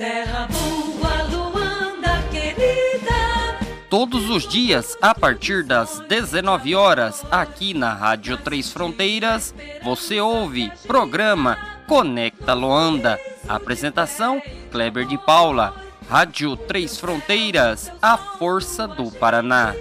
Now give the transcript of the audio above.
Terra boa, Luanda querida. Todos os dias, a partir das 19 horas, aqui na Rádio Três Fronteiras, você ouve programa Conecta Luanda. Apresentação: Kleber de Paula. Rádio Três Fronteiras, a força do Paraná.